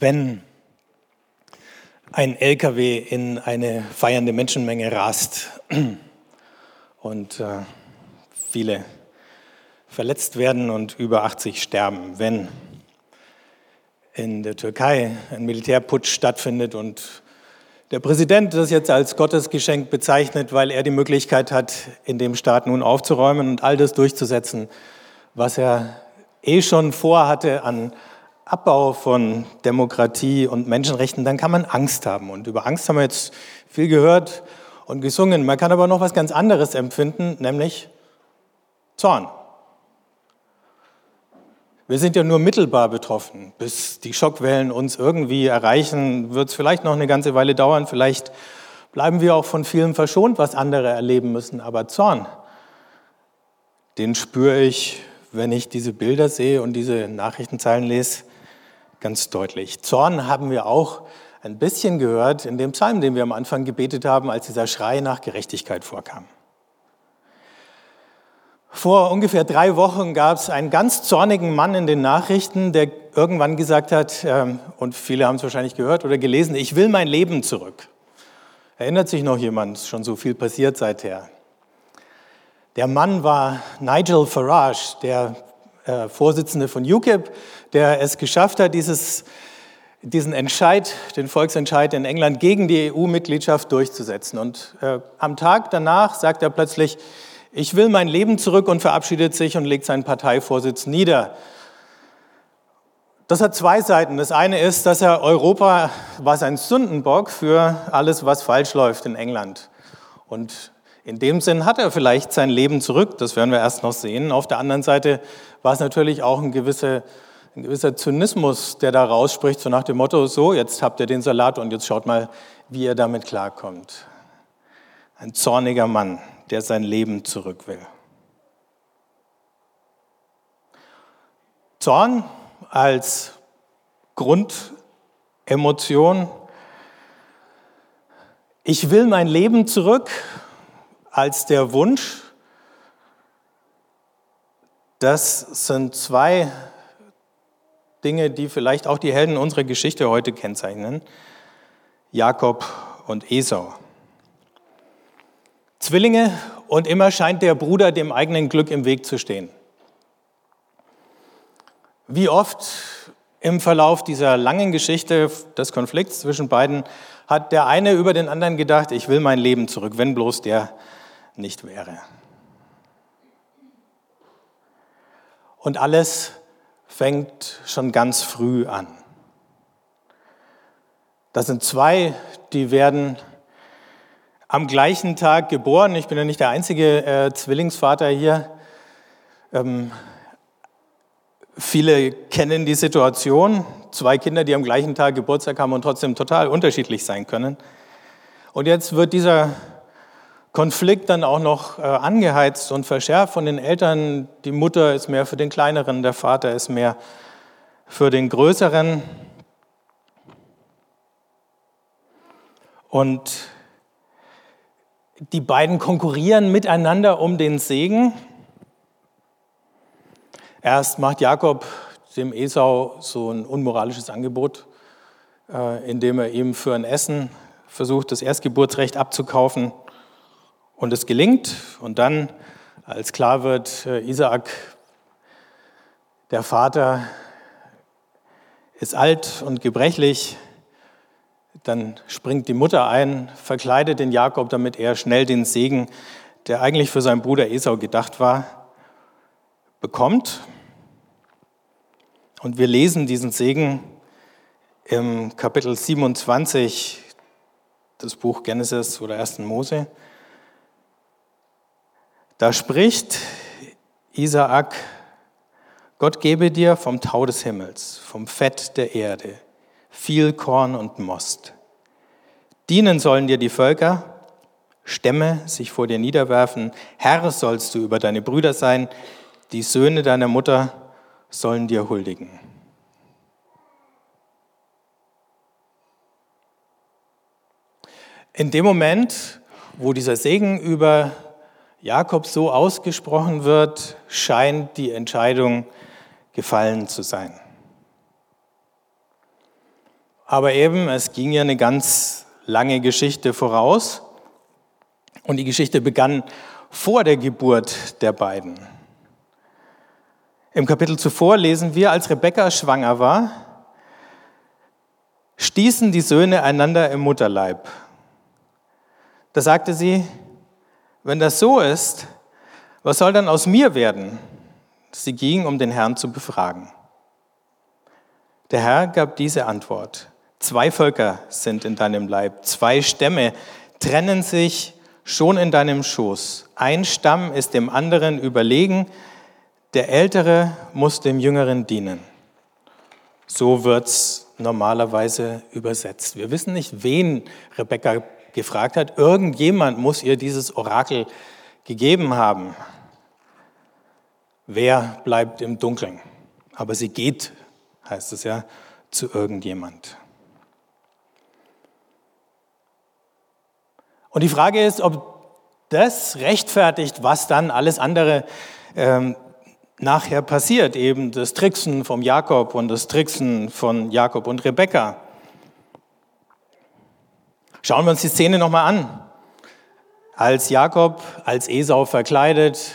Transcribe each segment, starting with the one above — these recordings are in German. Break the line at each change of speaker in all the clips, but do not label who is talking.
Wenn ein LKW in eine feiernde Menschenmenge rast und äh, viele verletzt werden und über 80 sterben, wenn in der Türkei ein Militärputsch stattfindet und der Präsident das jetzt als Gottesgeschenk bezeichnet, weil er die Möglichkeit hat, in dem Staat nun aufzuräumen und all das durchzusetzen, was er eh schon vorhatte an Abbau von Demokratie und Menschenrechten, dann kann man Angst haben. Und über Angst haben wir jetzt viel gehört und gesungen. Man kann aber noch was ganz anderes empfinden, nämlich Zorn. Wir sind ja nur mittelbar betroffen. Bis die Schockwellen uns irgendwie erreichen, wird es vielleicht noch eine ganze Weile dauern. Vielleicht bleiben wir auch von vielem verschont, was andere erleben müssen. Aber Zorn, den spüre ich, wenn ich diese Bilder sehe und diese Nachrichtenzeilen lese ganz deutlich. Zorn haben wir auch ein bisschen gehört in dem Psalm, den wir am Anfang gebetet haben, als dieser Schrei nach Gerechtigkeit vorkam. Vor ungefähr drei Wochen gab es einen ganz zornigen Mann in den Nachrichten, der irgendwann gesagt hat, ähm, und viele haben es wahrscheinlich gehört oder gelesen, ich will mein Leben zurück. Erinnert sich noch jemand? Schon so viel passiert seither. Der Mann war Nigel Farage, der äh, Vorsitzende von UKIP, der es geschafft hat, dieses, diesen Entscheid, den Volksentscheid in England gegen die EU-Mitgliedschaft durchzusetzen. Und äh, am Tag danach sagt er plötzlich, ich will mein Leben zurück und verabschiedet sich und legt seinen Parteivorsitz nieder. Das hat zwei Seiten. Das eine ist, dass er Europa war sein Sündenbock für alles, was falsch läuft in England. Und in dem Sinn hat er vielleicht sein Leben zurück, das werden wir erst noch sehen. Auf der anderen Seite war es natürlich auch ein gewisser, ein gewisser Zynismus, der da rausspricht, so nach dem Motto, so, jetzt habt ihr den Salat und jetzt schaut mal, wie ihr damit klarkommt. Ein zorniger Mann, der sein Leben zurück will. Zorn als Grundemotion. Ich will mein Leben zurück als der Wunsch. Das sind zwei Dinge, die vielleicht auch die Helden unserer Geschichte heute kennzeichnen. Jakob und Esau. Zwillinge und immer scheint der Bruder dem eigenen Glück im Weg zu stehen. Wie oft im Verlauf dieser langen Geschichte des Konflikts zwischen beiden hat der eine über den anderen gedacht, ich will mein Leben zurück, wenn bloß der nicht wäre. Und alles fängt schon ganz früh an. Das sind zwei, die werden am gleichen Tag geboren. Ich bin ja nicht der einzige äh, Zwillingsvater hier. Ähm, viele kennen die Situation. Zwei Kinder, die am gleichen Tag Geburtstag haben und trotzdem total unterschiedlich sein können. Und jetzt wird dieser Konflikt dann auch noch äh, angeheizt und verschärft von den Eltern. Die Mutter ist mehr für den Kleineren, der Vater ist mehr für den Größeren. Und die beiden konkurrieren miteinander um den Segen. Erst macht Jakob dem Esau so ein unmoralisches Angebot, äh, indem er ihm für ein Essen versucht, das Erstgeburtsrecht abzukaufen. Und es gelingt. Und dann, als klar wird, äh, Isaak, der Vater, ist alt und gebrechlich, dann springt die Mutter ein, verkleidet den Jakob, damit er schnell den Segen, der eigentlich für seinen Bruder Esau gedacht war, bekommt. Und wir lesen diesen Segen im Kapitel 27 des Buch Genesis oder 1. Mose. Da spricht Isaak, Gott gebe dir vom Tau des Himmels, vom Fett der Erde, viel Korn und Most. Dienen sollen dir die Völker, Stämme sich vor dir niederwerfen, Herr sollst du über deine Brüder sein, die Söhne deiner Mutter sollen dir huldigen. In dem Moment, wo dieser Segen über Jakob so ausgesprochen wird, scheint die Entscheidung gefallen zu sein. Aber eben, es ging ja eine ganz lange Geschichte voraus. Und die Geschichte begann vor der Geburt der beiden. Im Kapitel zuvor lesen wir, als Rebekka schwanger war, stießen die Söhne einander im Mutterleib. Da sagte sie, wenn das so ist, was soll dann aus mir werden? Sie ging, um den Herrn zu befragen. Der Herr gab diese Antwort. Zwei Völker sind in deinem Leib, zwei Stämme trennen sich schon in deinem Schoß. Ein Stamm ist dem anderen überlegen, der Ältere muss dem Jüngeren dienen. So wird's normalerweise übersetzt. Wir wissen nicht, wen Rebekka gefragt hat. Irgendjemand muss ihr dieses Orakel gegeben haben. Wer bleibt im Dunkeln? Aber sie geht, heißt es ja, zu irgendjemand. Und die Frage ist, ob das rechtfertigt, was dann alles andere ähm, nachher passiert, eben das Tricksen vom Jakob und das Tricksen von Jakob und Rebekka. Schauen wir uns die Szene nochmal an. Als Jakob als Esau verkleidet,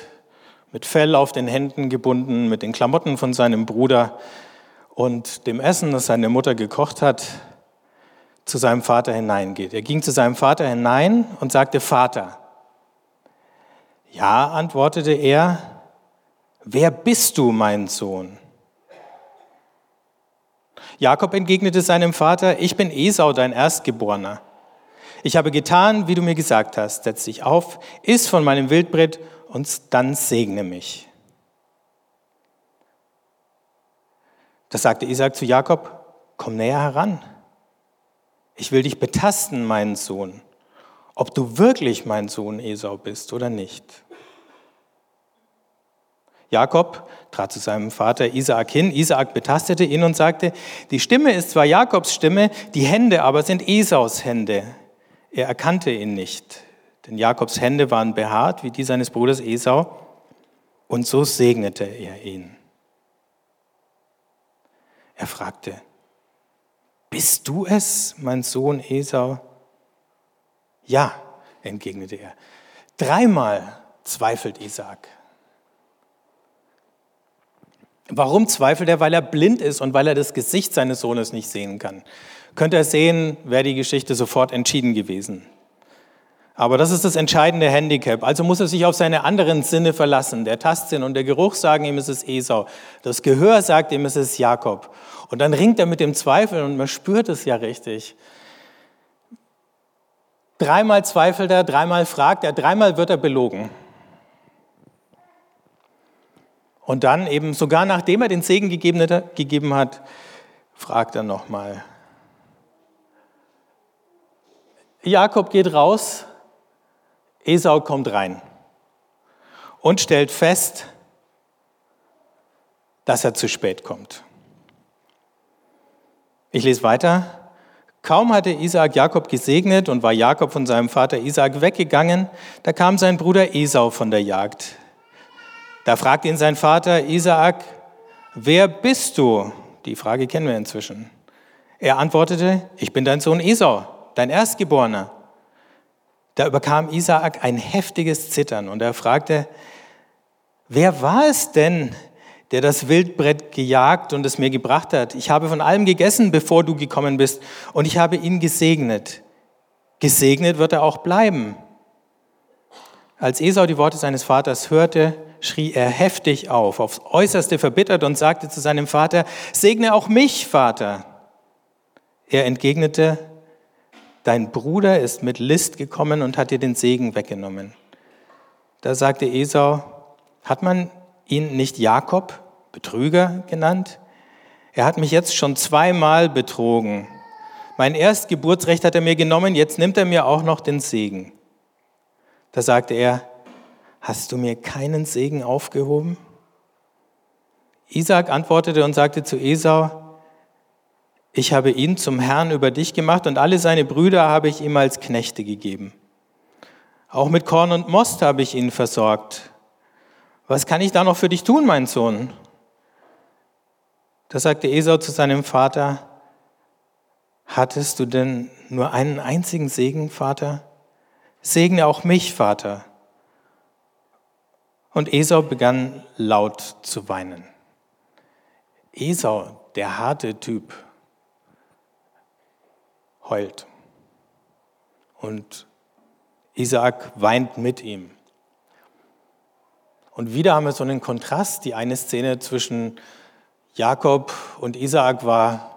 mit Fell auf den Händen gebunden, mit den Klamotten von seinem Bruder und dem Essen, das seine Mutter gekocht hat, zu seinem Vater hineingeht. Er ging zu seinem Vater hinein und sagte, Vater. Ja, antwortete er, wer bist du, mein Sohn? Jakob entgegnete seinem Vater, ich bin Esau, dein Erstgeborener. Ich habe getan, wie du mir gesagt hast. Setz dich auf, iss von meinem Wildbrett und dann segne mich. Das sagte Isaac zu Jakob, komm näher heran. Ich will dich betasten, mein Sohn, ob du wirklich mein Sohn Esau bist oder nicht. Jakob trat zu seinem Vater Isaak hin. Isaak betastete ihn und sagte, die Stimme ist zwar Jakobs Stimme, die Hände aber sind Esaus Hände. Er erkannte ihn nicht, denn Jakobs Hände waren behaart wie die seines Bruders Esau, und so segnete er ihn. Er fragte, bist du es, mein Sohn Esau? Ja, entgegnete er. Dreimal zweifelt Isaak. Warum zweifelt er? Weil er blind ist und weil er das Gesicht seines Sohnes nicht sehen kann. Könnte er sehen, wäre die Geschichte sofort entschieden gewesen. Aber das ist das entscheidende Handicap. Also muss er sich auf seine anderen Sinne verlassen. Der Tastsinn und der Geruch sagen ihm, es ist Esau. Das Gehör sagt ihm, es ist Jakob. Und dann ringt er mit dem Zweifel und man spürt es ja richtig. Dreimal zweifelt er, dreimal fragt er, dreimal wird er belogen. Und dann eben sogar nachdem er den Segen gegeben hat, fragt er nochmal. Jakob geht raus, Esau kommt rein und stellt fest, dass er zu spät kommt. Ich lese weiter. Kaum hatte Isaak Jakob gesegnet und war Jakob von seinem Vater Isaak weggegangen, da kam sein Bruder Esau von der Jagd. Da fragte ihn sein Vater Isaak, wer bist du? Die Frage kennen wir inzwischen. Er antwortete, ich bin dein Sohn Esau, dein Erstgeborener. Da überkam Isaak ein heftiges Zittern und er fragte, wer war es denn, der das Wildbrett gejagt und es mir gebracht hat? Ich habe von allem gegessen, bevor du gekommen bist und ich habe ihn gesegnet. Gesegnet wird er auch bleiben. Als Esau die Worte seines Vaters hörte, schrie er heftig auf, aufs äußerste verbittert und sagte zu seinem Vater, segne auch mich, Vater. Er entgegnete, dein Bruder ist mit List gekommen und hat dir den Segen weggenommen. Da sagte Esau, hat man ihn nicht Jakob, Betrüger, genannt? Er hat mich jetzt schon zweimal betrogen. Mein Erstgeburtsrecht hat er mir genommen, jetzt nimmt er mir auch noch den Segen. Da sagte er, hast du mir keinen Segen aufgehoben? Isaac antwortete und sagte zu Esau, ich habe ihn zum Herrn über dich gemacht und alle seine Brüder habe ich ihm als Knechte gegeben. Auch mit Korn und Most habe ich ihn versorgt. Was kann ich da noch für dich tun, mein Sohn? Da sagte Esau zu seinem Vater, hattest du denn nur einen einzigen Segen, Vater? Segne auch mich, Vater. Und Esau begann laut zu weinen. Esau, der harte Typ, heult. Und Isaak weint mit ihm. Und wieder haben wir so einen Kontrast. Die eine Szene zwischen Jakob und Isaak war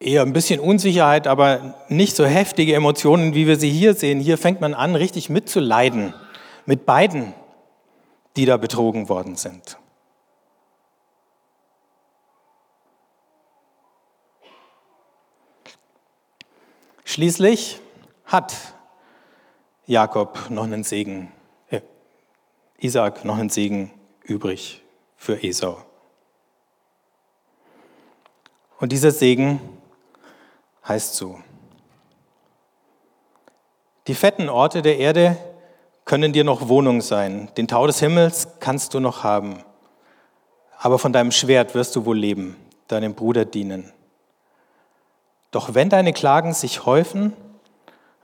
eher ein bisschen Unsicherheit, aber nicht so heftige Emotionen, wie wir sie hier sehen. Hier fängt man an, richtig mitzuleiden mit beiden, die da betrogen worden sind. Schließlich hat Jakob noch einen Segen, äh, Isaac noch einen Segen übrig für Esau. Und dieser Segen heißt so, die fetten Orte der Erde können dir noch Wohnung sein, den Tau des Himmels kannst du noch haben, aber von deinem Schwert wirst du wohl leben, deinem Bruder dienen. Doch wenn deine Klagen sich häufen,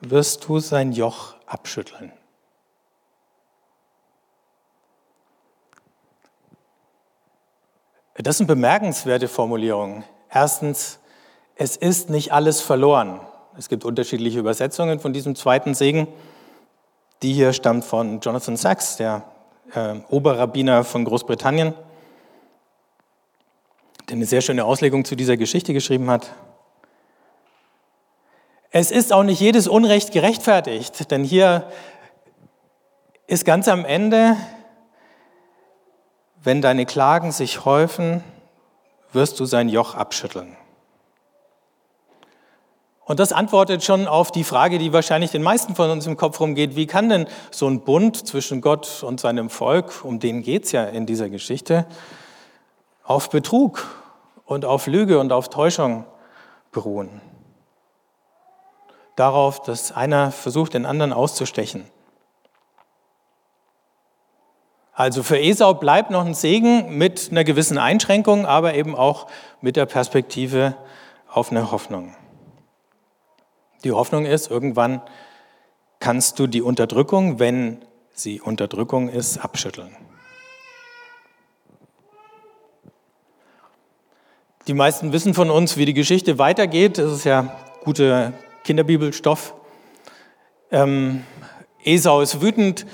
wirst du sein Joch abschütteln. Das sind bemerkenswerte Formulierungen. Erstens, es ist nicht alles verloren. Es gibt unterschiedliche Übersetzungen von diesem zweiten Segen. Die hier stammt von Jonathan Sachs, der äh, Oberrabbiner von Großbritannien, der eine sehr schöne Auslegung zu dieser Geschichte geschrieben hat. Es ist auch nicht jedes Unrecht gerechtfertigt, denn hier ist ganz am Ende, wenn deine Klagen sich häufen, wirst du sein Joch abschütteln. Und das antwortet schon auf die Frage, die wahrscheinlich den meisten von uns im Kopf rumgeht, wie kann denn so ein Bund zwischen Gott und seinem Volk, um den geht es ja in dieser Geschichte, auf Betrug und auf Lüge und auf Täuschung beruhen? darauf, dass einer versucht, den anderen auszustechen. Also für Esau bleibt noch ein Segen mit einer gewissen Einschränkung, aber eben auch mit der Perspektive auf eine Hoffnung. Die Hoffnung ist, irgendwann kannst du die Unterdrückung, wenn sie Unterdrückung ist, abschütteln. Die meisten wissen von uns, wie die Geschichte weitergeht. Es ist ja gute Kinderbibelstoff. Ähm, Esau ist wütend,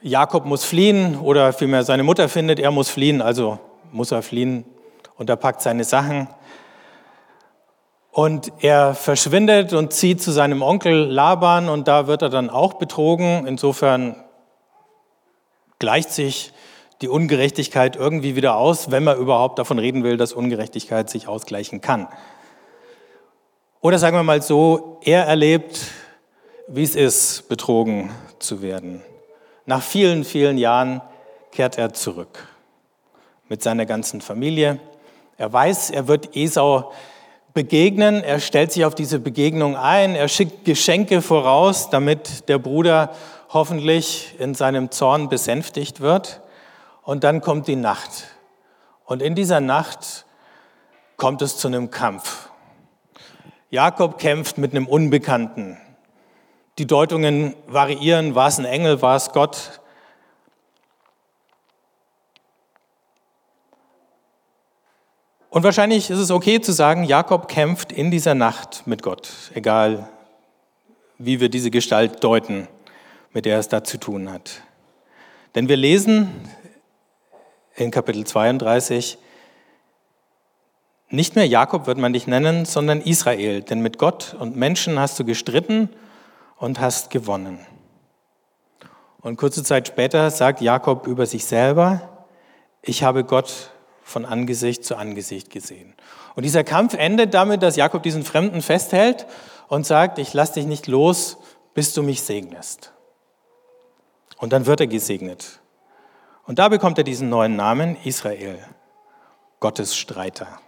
Jakob muss fliehen oder vielmehr seine Mutter findet, er muss fliehen, also muss er fliehen und er packt seine Sachen. Und er verschwindet und zieht zu seinem Onkel Laban und da wird er dann auch betrogen. Insofern gleicht sich die Ungerechtigkeit irgendwie wieder aus, wenn man überhaupt davon reden will, dass Ungerechtigkeit sich ausgleichen kann. Oder sagen wir mal so, er erlebt, wie es ist, betrogen zu werden. Nach vielen, vielen Jahren kehrt er zurück mit seiner ganzen Familie. Er weiß, er wird Esau begegnen. Er stellt sich auf diese Begegnung ein. Er schickt Geschenke voraus, damit der Bruder hoffentlich in seinem Zorn besänftigt wird. Und dann kommt die Nacht. Und in dieser Nacht kommt es zu einem Kampf. Jakob kämpft mit einem Unbekannten. Die Deutungen variieren, war es ein Engel, war es Gott. Und wahrscheinlich ist es okay zu sagen, Jakob kämpft in dieser Nacht mit Gott, egal wie wir diese Gestalt deuten, mit der es da zu tun hat. Denn wir lesen in Kapitel 32, nicht mehr Jakob wird man dich nennen, sondern Israel, denn mit Gott und Menschen hast du gestritten und hast gewonnen. Und kurze Zeit später sagt Jakob über sich selber, ich habe Gott von Angesicht zu Angesicht gesehen. Und dieser Kampf endet damit, dass Jakob diesen Fremden festhält und sagt, ich lasse dich nicht los, bis du mich segnest. Und dann wird er gesegnet. Und da bekommt er diesen neuen Namen Israel, Gottes Streiter.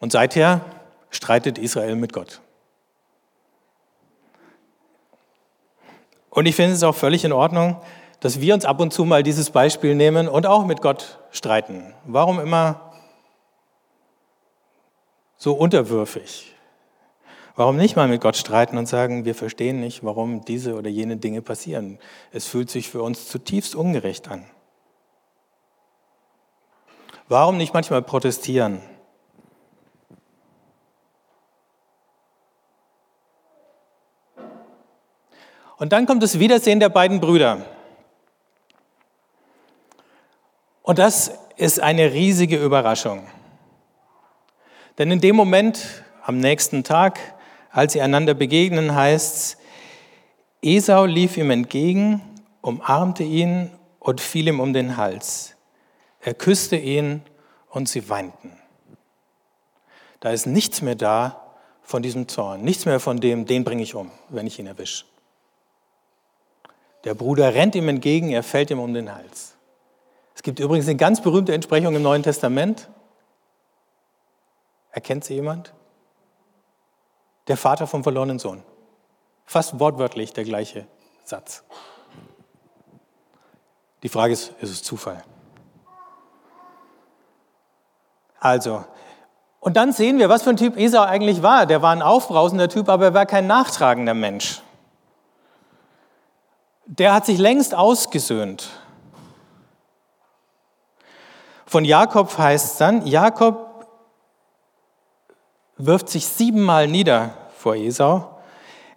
Und seither streitet Israel mit Gott. Und ich finde es auch völlig in Ordnung, dass wir uns ab und zu mal dieses Beispiel nehmen und auch mit Gott streiten. Warum immer so unterwürfig? Warum nicht mal mit Gott streiten und sagen, wir verstehen nicht, warum diese oder jene Dinge passieren? Es fühlt sich für uns zutiefst ungerecht an. Warum nicht manchmal protestieren? Und dann kommt das Wiedersehen der beiden Brüder. Und das ist eine riesige Überraschung. Denn in dem Moment, am nächsten Tag, als sie einander begegnen, heißt es, Esau lief ihm entgegen, umarmte ihn und fiel ihm um den Hals. Er küsste ihn und sie weinten. Da ist nichts mehr da von diesem Zorn, nichts mehr von dem, den bringe ich um, wenn ich ihn erwische. Der Bruder rennt ihm entgegen, er fällt ihm um den Hals. Es gibt übrigens eine ganz berühmte Entsprechung im Neuen Testament. Erkennt sie jemand? Der Vater vom verlorenen Sohn. Fast wortwörtlich der gleiche Satz. Die Frage ist, ist es Zufall? Also, und dann sehen wir, was für ein Typ Esau eigentlich war. Der war ein aufbrausender Typ, aber er war kein nachtragender Mensch der hat sich längst ausgesöhnt. Von Jakob heißt es dann, Jakob wirft sich siebenmal nieder vor Esau.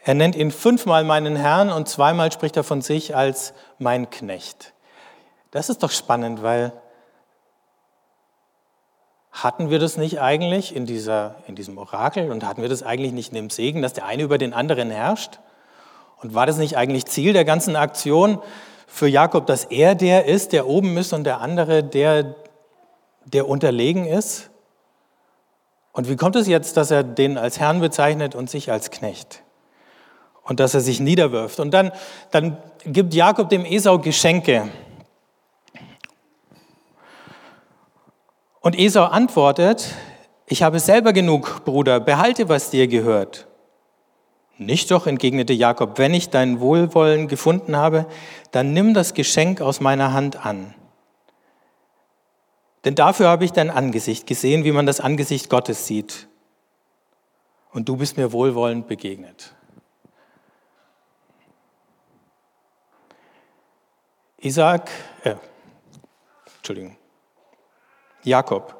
Er nennt ihn fünfmal meinen Herrn und zweimal spricht er von sich als mein Knecht. Das ist doch spannend, weil hatten wir das nicht eigentlich in, dieser, in diesem Orakel und hatten wir das eigentlich nicht in dem Segen, dass der eine über den anderen herrscht? Und war das nicht eigentlich Ziel der ganzen Aktion für Jakob, dass er der ist, der oben ist und der andere der, der unterlegen ist? Und wie kommt es jetzt, dass er den als Herrn bezeichnet und sich als Knecht? Und dass er sich niederwirft. Und dann, dann gibt Jakob dem Esau Geschenke. Und Esau antwortet, ich habe selber genug, Bruder, behalte, was dir gehört. Nicht doch, entgegnete Jakob, wenn ich dein Wohlwollen gefunden habe, dann nimm das Geschenk aus meiner Hand an. Denn dafür habe ich dein Angesicht gesehen, wie man das Angesicht Gottes sieht. Und du bist mir wohlwollend begegnet. Isaac, äh, Entschuldigung, Jakob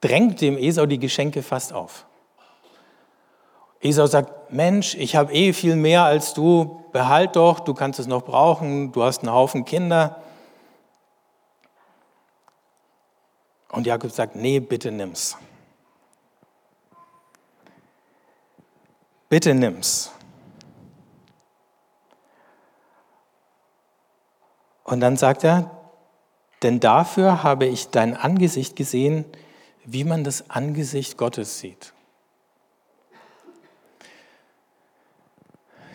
drängt dem Esau die Geschenke fast auf. Esau sagt, Mensch, ich habe eh viel mehr als du, behalt doch, du kannst es noch brauchen, du hast einen Haufen Kinder. Und Jakob sagt, nee, bitte nimm's. Bitte nimm's. Und dann sagt er, denn dafür habe ich dein Angesicht gesehen, wie man das Angesicht Gottes sieht.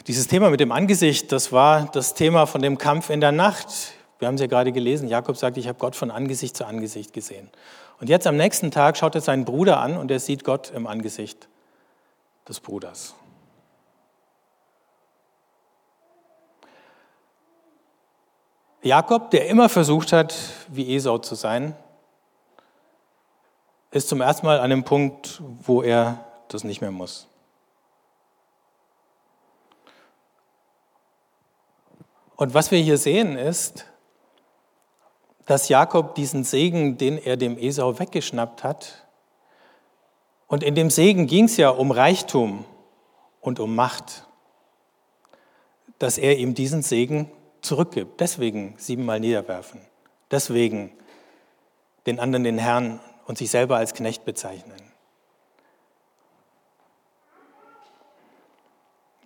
Dieses Thema mit dem Angesicht, das war das Thema von dem Kampf in der Nacht. Wir haben es ja gerade gelesen. Jakob sagt, ich habe Gott von Angesicht zu Angesicht gesehen. Und jetzt am nächsten Tag schaut er seinen Bruder an und er sieht Gott im Angesicht des Bruders. Jakob, der immer versucht hat, wie Esau zu sein, ist zum ersten Mal an einem Punkt, wo er das nicht mehr muss. Und was wir hier sehen ist, dass Jakob diesen Segen, den er dem Esau weggeschnappt hat, und in dem Segen ging es ja um Reichtum und um Macht, dass er ihm diesen Segen zurückgibt. Deswegen siebenmal niederwerfen. Deswegen den anderen den Herrn und sich selber als Knecht bezeichnen.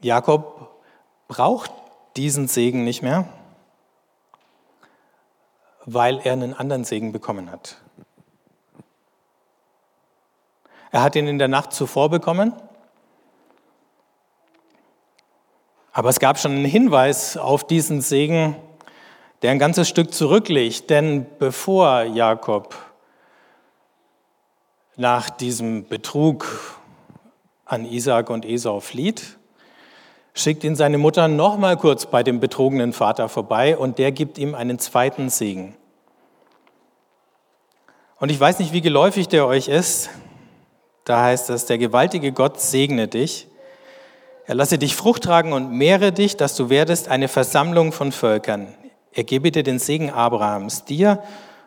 Jakob braucht diesen Segen nicht mehr, weil er einen anderen Segen bekommen hat. Er hat ihn in der Nacht zuvor bekommen, aber es gab schon einen Hinweis auf diesen Segen, der ein ganzes Stück zurückliegt, denn bevor Jakob nach diesem Betrug an Isaac und Esau flieht, schickt ihn seine Mutter noch mal kurz bei dem betrogenen Vater vorbei und der gibt ihm einen zweiten Segen. Und ich weiß nicht, wie geläufig der euch ist. Da heißt es, der gewaltige Gott segne dich. Er lasse dich Frucht tragen und mehre dich, dass du werdest eine Versammlung von Völkern. Er gebe dir den Segen Abrahams, dir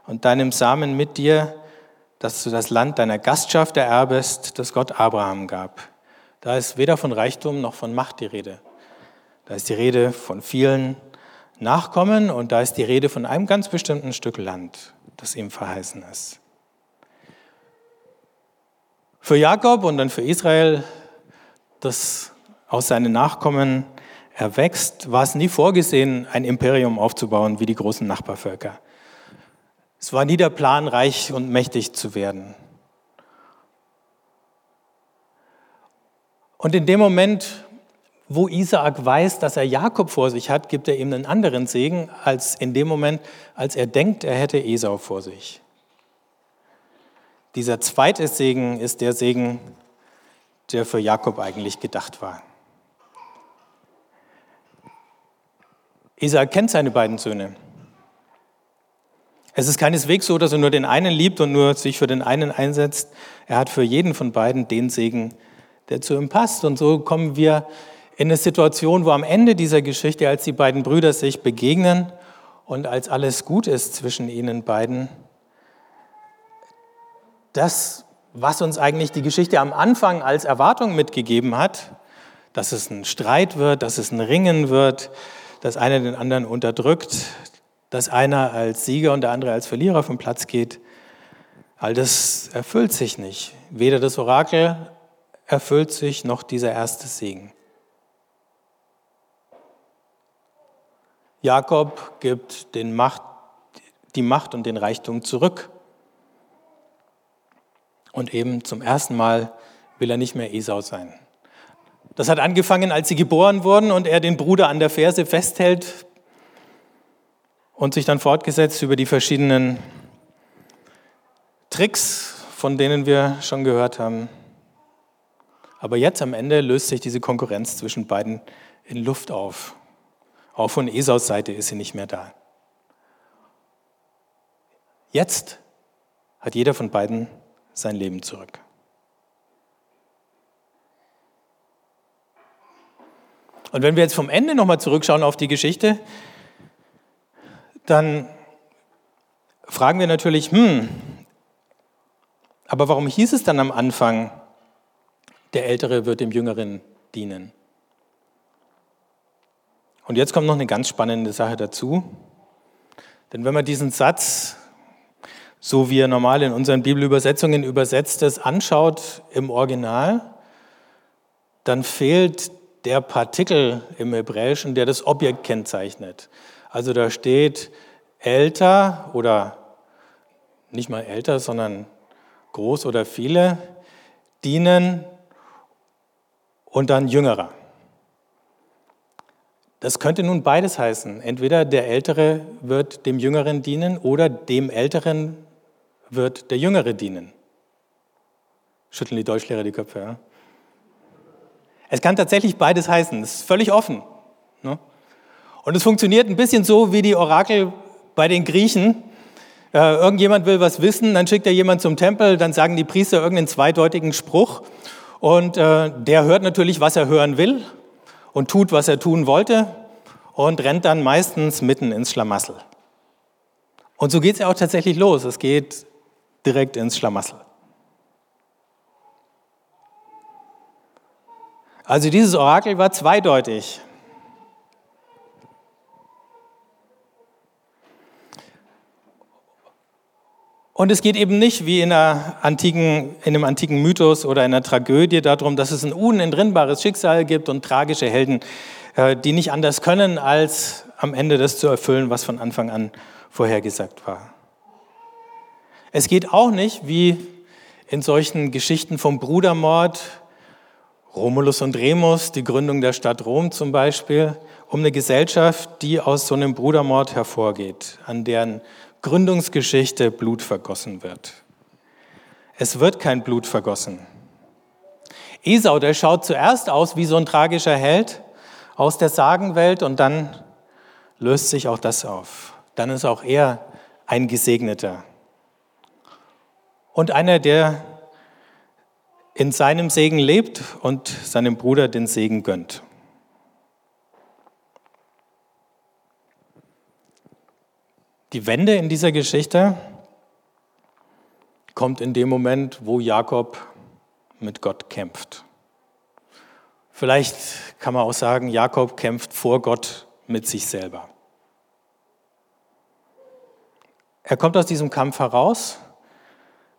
und deinem Samen mit dir, dass du das Land deiner Gastschaft ererbest, das Gott Abraham gab. Da ist weder von Reichtum noch von Macht die Rede. Da ist die Rede von vielen Nachkommen und da ist die Rede von einem ganz bestimmten Stück Land, das ihm verheißen ist. Für Jakob und dann für Israel, das aus seinen Nachkommen erwächst, war es nie vorgesehen, ein Imperium aufzubauen wie die großen Nachbarvölker. Es war nie der Plan, reich und mächtig zu werden. Und in dem Moment, wo Isaak weiß, dass er Jakob vor sich hat, gibt er ihm einen anderen Segen als in dem Moment, als er denkt, er hätte Esau vor sich. Dieser zweite Segen ist der Segen, der für Jakob eigentlich gedacht war. Isaak kennt seine beiden Söhne. Es ist keineswegs so, dass er nur den einen liebt und nur sich für den einen einsetzt. Er hat für jeden von beiden den Segen, der zu ihm passt. Und so kommen wir in eine Situation, wo am Ende dieser Geschichte, als die beiden Brüder sich begegnen und als alles gut ist zwischen ihnen beiden, das, was uns eigentlich die Geschichte am Anfang als Erwartung mitgegeben hat, dass es ein Streit wird, dass es ein Ringen wird, dass einer den anderen unterdrückt, dass einer als Sieger und der andere als Verlierer vom Platz geht, all das erfüllt sich nicht. Weder das Orakel erfüllt sich noch dieser erste Segen. Jakob gibt den Macht, die Macht und den Reichtum zurück. Und eben zum ersten Mal will er nicht mehr Esau sein. Das hat angefangen, als sie geboren wurden und er den Bruder an der Ferse festhält und sich dann fortgesetzt über die verschiedenen Tricks, von denen wir schon gehört haben. Aber jetzt am Ende löst sich diese Konkurrenz zwischen beiden in Luft auf. Auch von Esaus Seite ist sie nicht mehr da. Jetzt hat jeder von beiden sein Leben zurück. Und wenn wir jetzt vom Ende nochmal zurückschauen auf die Geschichte, dann fragen wir natürlich, hm, aber warum hieß es dann am Anfang, der Ältere wird dem Jüngeren dienen? Und jetzt kommt noch eine ganz spannende Sache dazu. Denn wenn man diesen Satz, so wie er normal in unseren Bibelübersetzungen übersetzt ist, anschaut im Original, dann fehlt der Partikel im Hebräischen, der das Objekt kennzeichnet. Also da steht älter oder nicht mal älter, sondern groß oder viele, dienen und dann jüngerer. Das könnte nun beides heißen. Entweder der Ältere wird dem Jüngeren dienen oder dem Älteren wird der Jüngere dienen. Schütteln die Deutschlehrer die Köpfe. Ja? Es kann tatsächlich beides heißen. Es ist völlig offen. Ne? Und es funktioniert ein bisschen so wie die Orakel bei den Griechen. Äh, irgendjemand will was wissen, dann schickt er jemand zum Tempel, dann sagen die Priester irgendeinen zweideutigen Spruch und äh, der hört natürlich, was er hören will und tut, was er tun wollte und rennt dann meistens mitten ins Schlamassel. Und so geht es ja auch tatsächlich los. Es geht direkt ins Schlamassel. Also dieses Orakel war zweideutig. Und es geht eben nicht wie in, antiken, in, einem antiken Mythos oder in einer Tragödie darum, dass es ein unentrinnbares Schicksal gibt und tragische Helden, äh, die nicht anders können, als am Ende das zu erfüllen, was von Anfang an vorhergesagt war. Es geht auch nicht wie in solchen Geschichten vom Brudermord, Romulus und Remus, die Gründung der Stadt Rom zum Beispiel, um eine Gesellschaft, die aus so einem Brudermord hervorgeht, an deren Gründungsgeschichte Blut vergossen wird. Es wird kein Blut vergossen. Esau, der schaut zuerst aus wie so ein tragischer Held aus der Sagenwelt und dann löst sich auch das auf. Dann ist auch er ein Gesegneter. Und einer, der in seinem Segen lebt und seinem Bruder den Segen gönnt. Die Wende in dieser Geschichte kommt in dem Moment, wo Jakob mit Gott kämpft. Vielleicht kann man auch sagen, Jakob kämpft vor Gott mit sich selber. Er kommt aus diesem Kampf heraus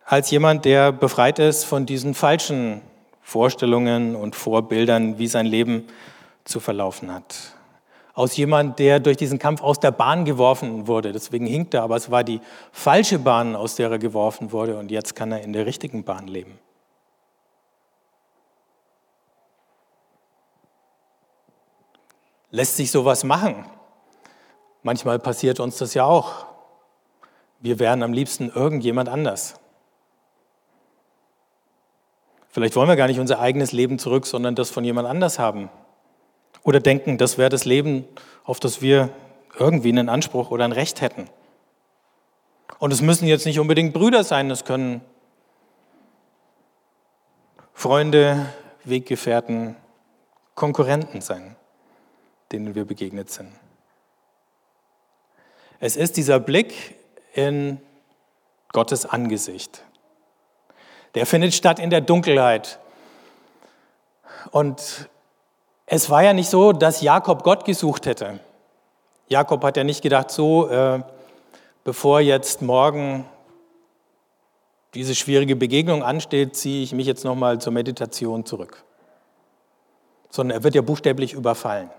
als jemand, der befreit ist von diesen falschen Vorstellungen und Vorbildern, wie sein Leben zu verlaufen hat. Aus jemand, der durch diesen Kampf aus der Bahn geworfen wurde. Deswegen hinkt er, aber es war die falsche Bahn, aus der er geworfen wurde und jetzt kann er in der richtigen Bahn leben. Lässt sich sowas machen? Manchmal passiert uns das ja auch. Wir wären am liebsten irgendjemand anders. Vielleicht wollen wir gar nicht unser eigenes Leben zurück, sondern das von jemand anders haben. Oder denken, das wäre das Leben, auf das wir irgendwie einen Anspruch oder ein Recht hätten. Und es müssen jetzt nicht unbedingt Brüder sein, es können Freunde, Weggefährten, Konkurrenten sein, denen wir begegnet sind. Es ist dieser Blick in Gottes Angesicht. Der findet statt in der Dunkelheit. Und es war ja nicht so, dass Jakob Gott gesucht hätte. Jakob hat ja nicht gedacht, so, äh, bevor jetzt morgen diese schwierige Begegnung ansteht, ziehe ich mich jetzt nochmal zur Meditation zurück. Sondern er wird ja buchstäblich überfallen.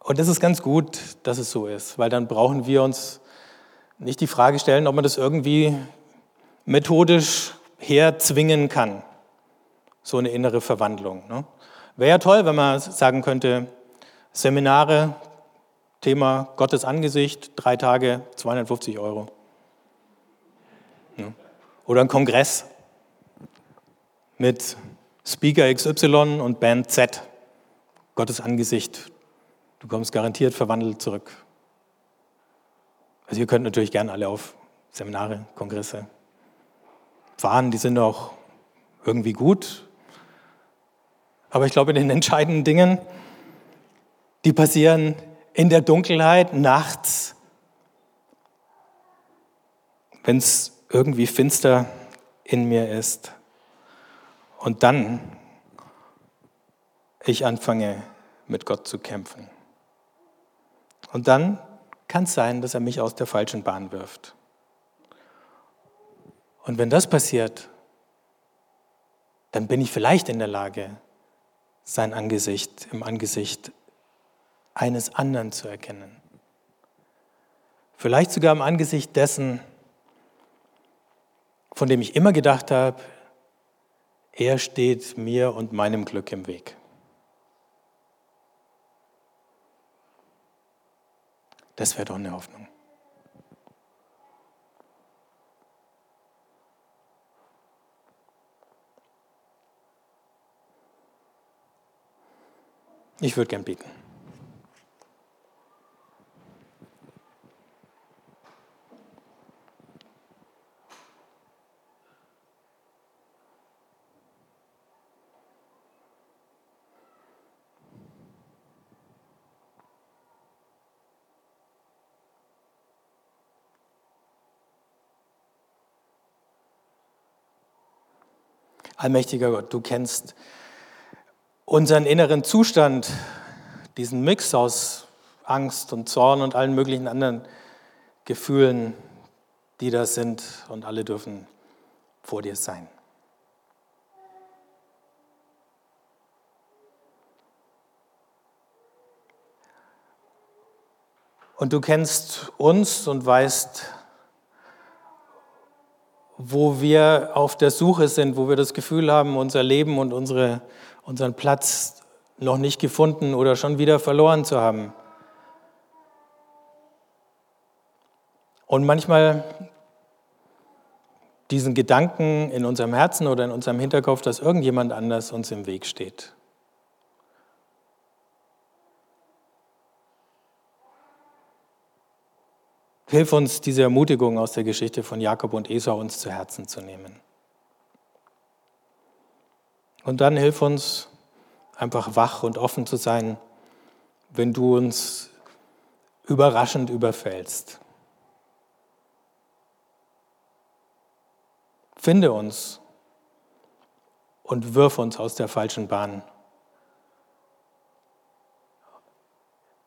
Und das ist ganz gut, dass es so ist, weil dann brauchen wir uns nicht die Frage stellen, ob man das irgendwie methodisch herzwingen kann, so eine innere Verwandlung. Ne? Wäre ja toll, wenn man sagen könnte, Seminare, Thema Gottes Angesicht, drei Tage, 250 Euro. Ne? Oder ein Kongress mit Speaker XY und Band Z, Gottes Angesicht, Du kommst garantiert verwandelt zurück. Also ihr könnt natürlich gerne alle auf Seminare, Kongresse fahren, die sind auch irgendwie gut. Aber ich glaube, in den entscheidenden Dingen, die passieren in der Dunkelheit, nachts, wenn es irgendwie finster in mir ist. Und dann ich anfange, mit Gott zu kämpfen. Und dann kann es sein, dass er mich aus der falschen Bahn wirft. Und wenn das passiert, dann bin ich vielleicht in der Lage, sein Angesicht im Angesicht eines anderen zu erkennen. Vielleicht sogar im Angesicht dessen, von dem ich immer gedacht habe, er steht mir und meinem Glück im Weg. Das wäre doch eine Hoffnung. Ich würde gern beten. Allmächtiger Gott, du kennst unseren inneren Zustand, diesen Mix aus Angst und Zorn und allen möglichen anderen Gefühlen, die da sind und alle dürfen vor dir sein. Und du kennst uns und weißt, wo wir auf der Suche sind, wo wir das Gefühl haben, unser Leben und unsere, unseren Platz noch nicht gefunden oder schon wieder verloren zu haben. Und manchmal diesen Gedanken in unserem Herzen oder in unserem Hinterkopf, dass irgendjemand anders uns im Weg steht. Hilf uns, diese Ermutigung aus der Geschichte von Jakob und Esau uns zu Herzen zu nehmen. Und dann hilf uns, einfach wach und offen zu sein, wenn du uns überraschend überfällst. Finde uns und wirf uns aus der falschen Bahn,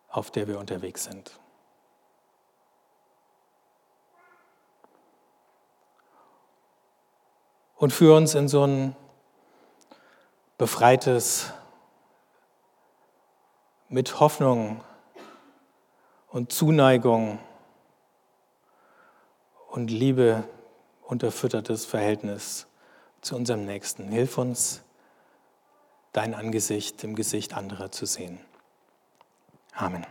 auf der wir unterwegs sind. Und führe uns in so ein befreites, mit Hoffnung und Zuneigung und Liebe unterfüttertes Verhältnis zu unserem Nächsten. Hilf uns, dein Angesicht im Gesicht anderer zu sehen. Amen.